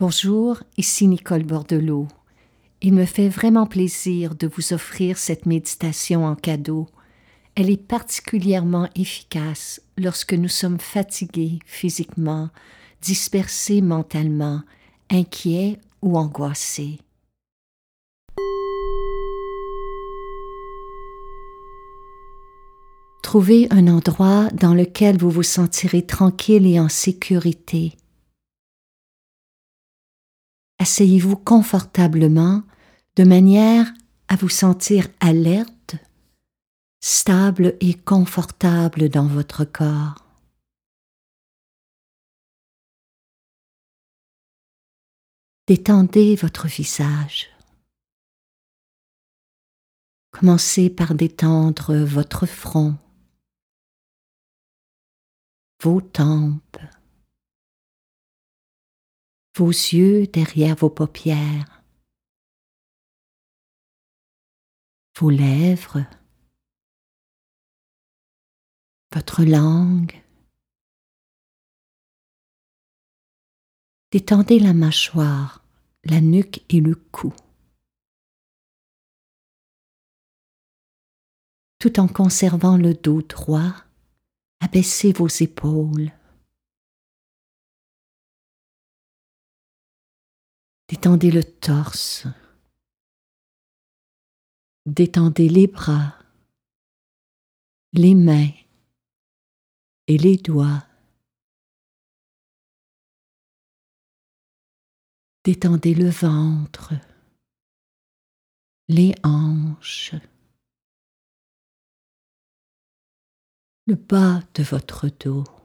Bonjour, ici Nicole Bordelot. Il me fait vraiment plaisir de vous offrir cette méditation en cadeau. Elle est particulièrement efficace lorsque nous sommes fatigués physiquement, dispersés mentalement, inquiets ou angoissés. Trouvez un endroit dans lequel vous vous sentirez tranquille et en sécurité asseyez-vous confortablement de manière à vous sentir alerte, stable et confortable dans votre corps. Détendez votre visage. Commencez par détendre votre front, vos tempes, vos yeux derrière vos paupières, vos lèvres, votre langue. Détendez la mâchoire, la nuque et le cou. Tout en conservant le dos droit, abaissez vos épaules. Détendez le torse. Détendez les bras, les mains et les doigts. Détendez le ventre, les hanches, le bas de votre dos.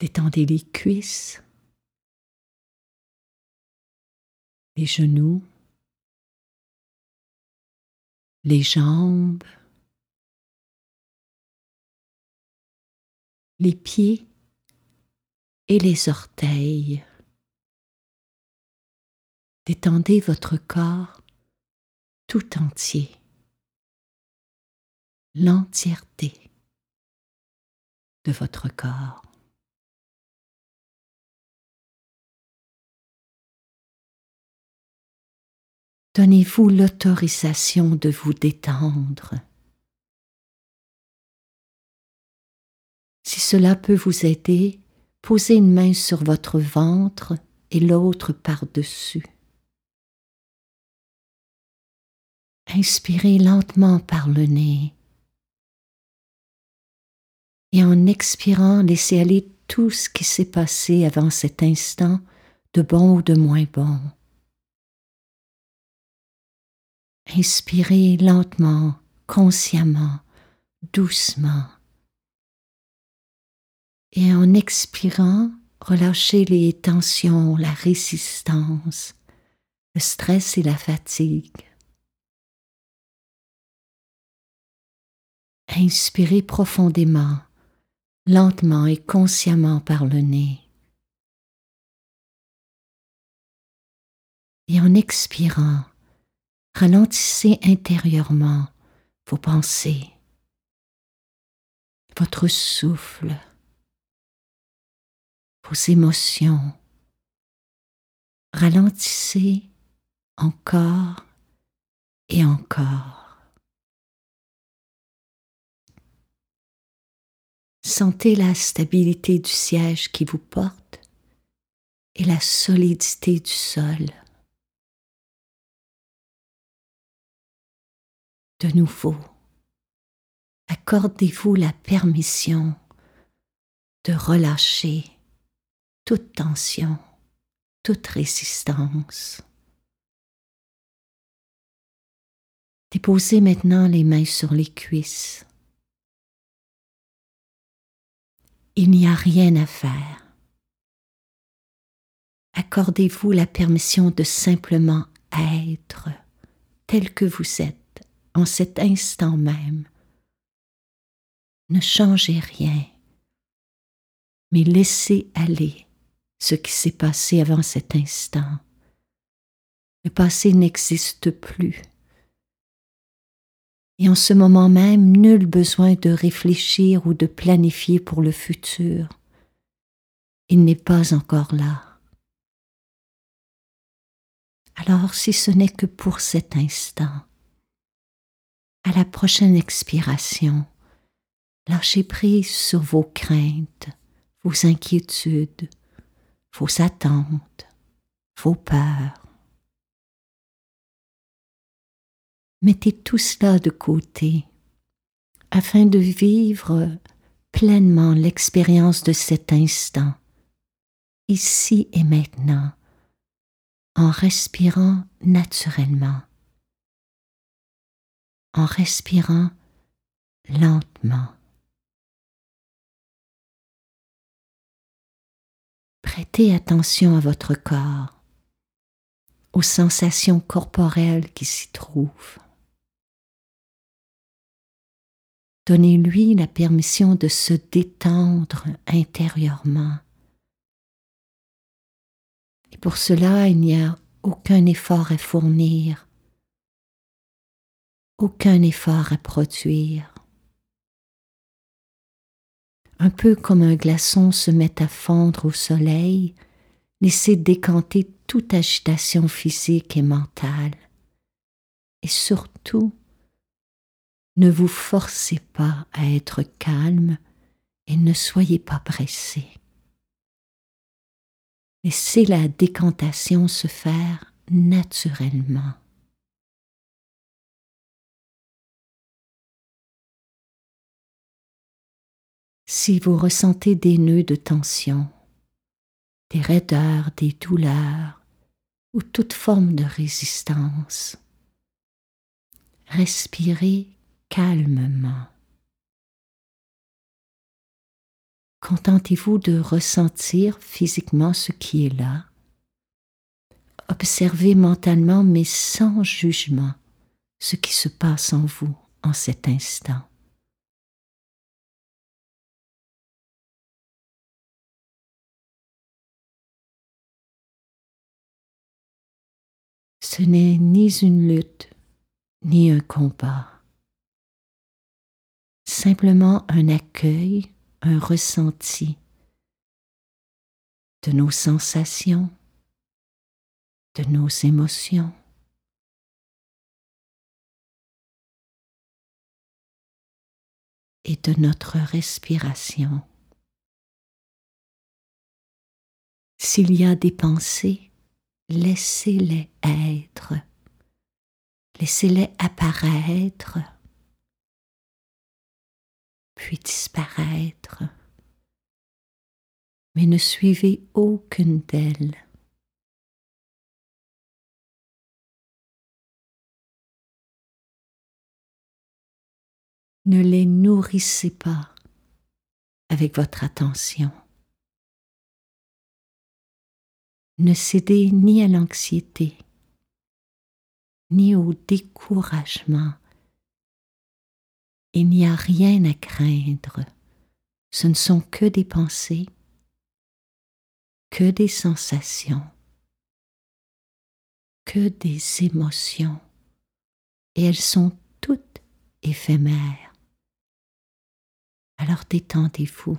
Détendez les cuisses, les genoux, les jambes, les pieds et les orteils. Détendez votre corps tout entier, l'entièreté de votre corps. Donnez-vous l'autorisation de vous détendre. Si cela peut vous aider, posez une main sur votre ventre et l'autre par-dessus. Inspirez lentement par le nez et en expirant, laissez aller tout ce qui s'est passé avant cet instant, de bon ou de moins bon. Inspirez lentement, consciemment, doucement. Et en expirant, relâchez les tensions, la résistance, le stress et la fatigue. Inspirez profondément, lentement et consciemment par le nez. Et en expirant, Ralentissez intérieurement vos pensées, votre souffle, vos émotions. Ralentissez encore et encore. Sentez la stabilité du siège qui vous porte et la solidité du sol. De nouveau. Accordez-vous la permission de relâcher toute tension, toute résistance. Déposez maintenant les mains sur les cuisses. Il n'y a rien à faire. Accordez-vous la permission de simplement être tel que vous êtes en cet instant même. Ne changez rien, mais laissez aller ce qui s'est passé avant cet instant. Le passé n'existe plus. Et en ce moment même, nul besoin de réfléchir ou de planifier pour le futur. Il n'est pas encore là. Alors si ce n'est que pour cet instant, à la prochaine expiration, lâchez prise sur vos craintes, vos inquiétudes, vos attentes, vos peurs. Mettez tout cela de côté afin de vivre pleinement l'expérience de cet instant, ici et maintenant, en respirant naturellement, en respirant lentement. Prêtez attention à votre corps, aux sensations corporelles qui s'y trouvent. Donnez-lui la permission de se détendre intérieurement. Et pour cela, il n'y a aucun effort à fournir, aucun effort à produire. Un peu comme un glaçon se met à fondre au soleil, laissez décanter toute agitation physique et mentale. Et surtout, ne vous forcez pas à être calme et ne soyez pas pressé. Laissez la décantation se faire naturellement. Si vous ressentez des nœuds de tension, des raideurs, des douleurs ou toute forme de résistance, respirez calmement. Contentez-vous de ressentir physiquement ce qui est là. Observez mentalement mais sans jugement ce qui se passe en vous en cet instant. Ce n'est ni une lutte, ni un combat simplement un accueil, un ressenti de nos sensations, de nos émotions. et de notre respiration. S'il y a des pensées, laissez-les être, laissez-les apparaître puis disparaître. Mais ne suivez aucune d'elles. Ne les nourrissez pas avec votre attention. Ne cédez ni à l'anxiété, ni au découragement il n'y a rien à craindre. Ce ne sont que des pensées, que des sensations, que des émotions, et elles sont toutes éphémères. Alors détendez-vous.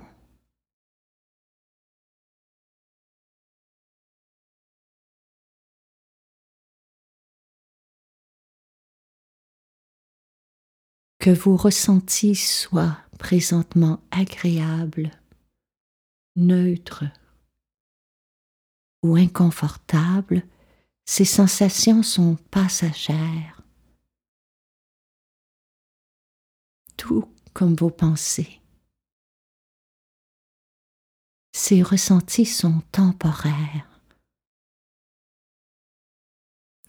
Que vos ressentis soient présentement agréables, neutres ou inconfortables, ces sensations sont passagères, tout comme vos pensées. Ces ressentis sont temporaires.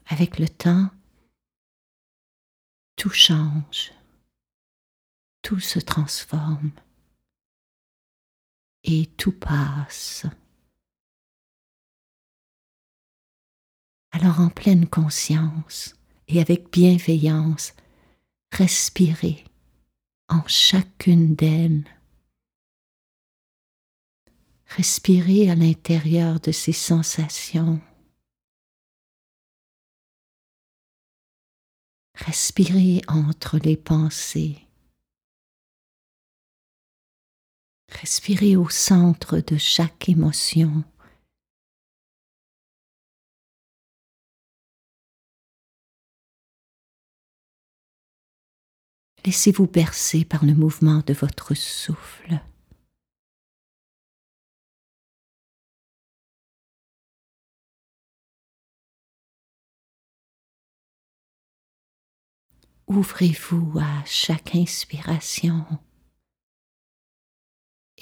Avec le temps, tout change tout se transforme et tout passe. Alors en pleine conscience et avec bienveillance, respirez en chacune d'elles. Respirez à l'intérieur de ces sensations. Respirez entre les pensées. Respirez au centre de chaque émotion. Laissez-vous bercer par le mouvement de votre souffle. Ouvrez-vous à chaque inspiration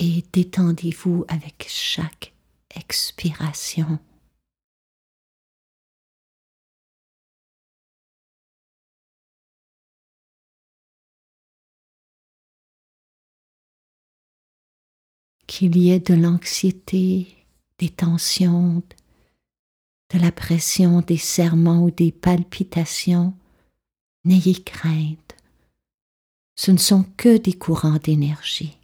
et détendez-vous avec chaque expiration. Qu'il y ait de l'anxiété, des tensions, de la pression, des serments ou des palpitations, N'ayez crainte, ce ne sont que des courants d'énergie.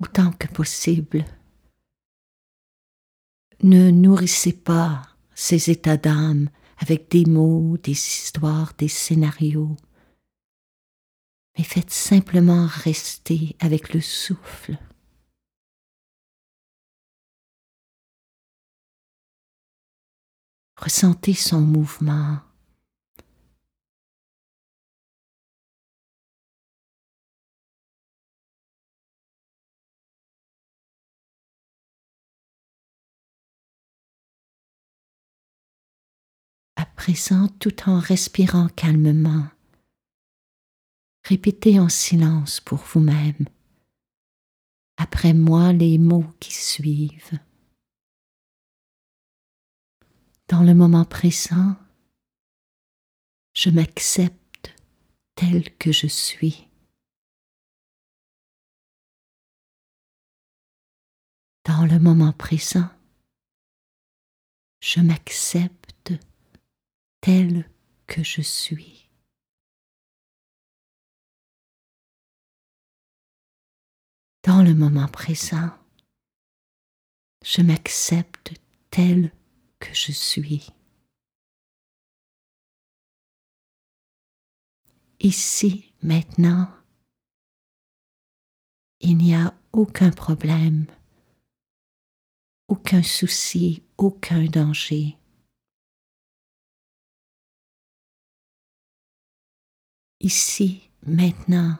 Autant que possible, ne nourrissez pas ces états d'âme avec des mots, des histoires, des scénarios, mais faites simplement rester avec le souffle. Ressentez son mouvement. Présent, tout en respirant calmement, répétez en silence pour vous-même, après moi les mots qui suivent. Dans le moment présent, je m'accepte tel que je suis. Dans le moment présent, je m'accepte tel que je suis. Dans le moment présent, je m'accepte tel que je suis. Ici, maintenant, il n'y a aucun problème, aucun souci, aucun danger. Ici, maintenant,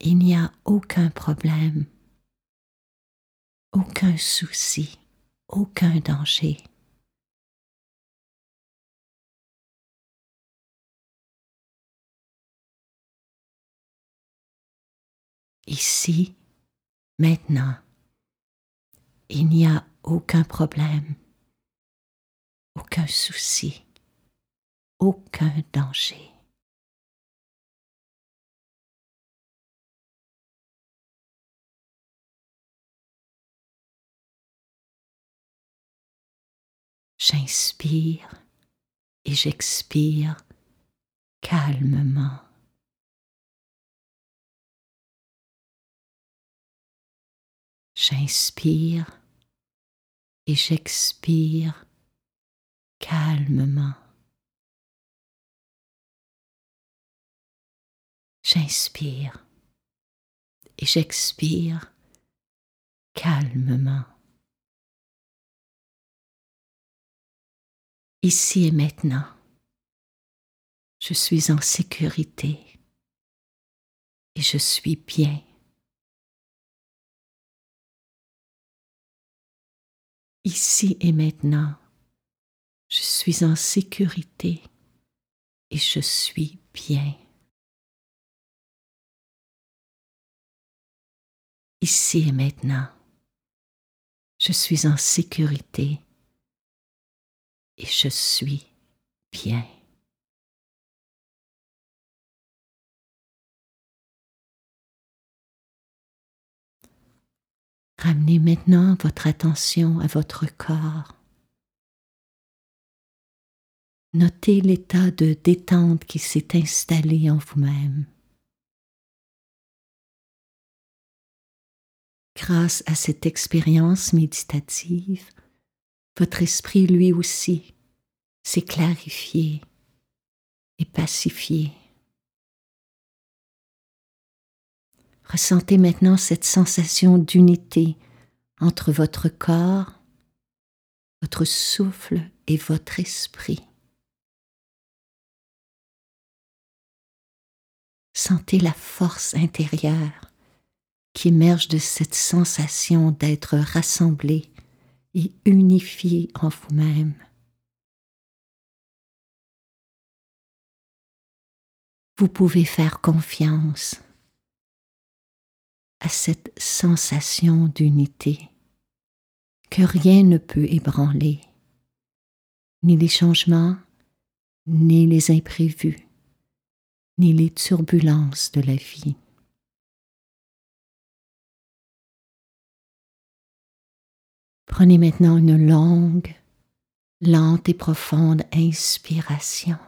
il n'y a aucun problème, aucun souci aucun danger. Ici, maintenant, il n'y a aucun problème, aucun souci, aucun danger. J'inspire et j'expire calmement. J'inspire et j'expire calmement. J'inspire et j'expire calmement. Ici et maintenant. Je suis en sécurité et je suis bien. Ici et maintenant, je suis en sécurité et je suis bien. Ici et maintenant, je suis en sécurité et je suis bien. Ramenez maintenant votre attention à votre corps. Notez l'état de détente qui s'est installé en vous-même. Grâce à cette expérience méditative, votre esprit lui aussi s'est clarifié et pacifié. Ressentez maintenant cette sensation d'unité entre votre corps, votre souffle et votre esprit. Sentez la force intérieure qui émerge de cette sensation d'être rassemblé et unifié en vous-même. Vous pouvez faire confiance à cette sensation d'unité que rien ne peut ébranler, ni les changements, ni les imprévus, ni les turbulences de la vie. Prenez maintenant une longue, lente et profonde inspiration.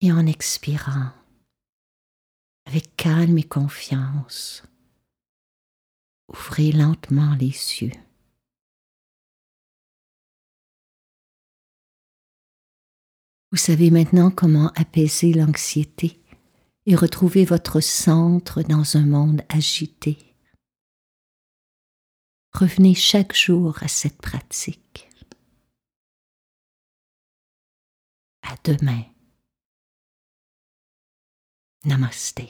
Et en expirant, avec calme et confiance, ouvrez lentement les yeux. Vous savez maintenant comment apaiser l'anxiété et retrouver votre centre dans un monde agité. Revenez chaque jour à cette pratique. À demain. Namaste.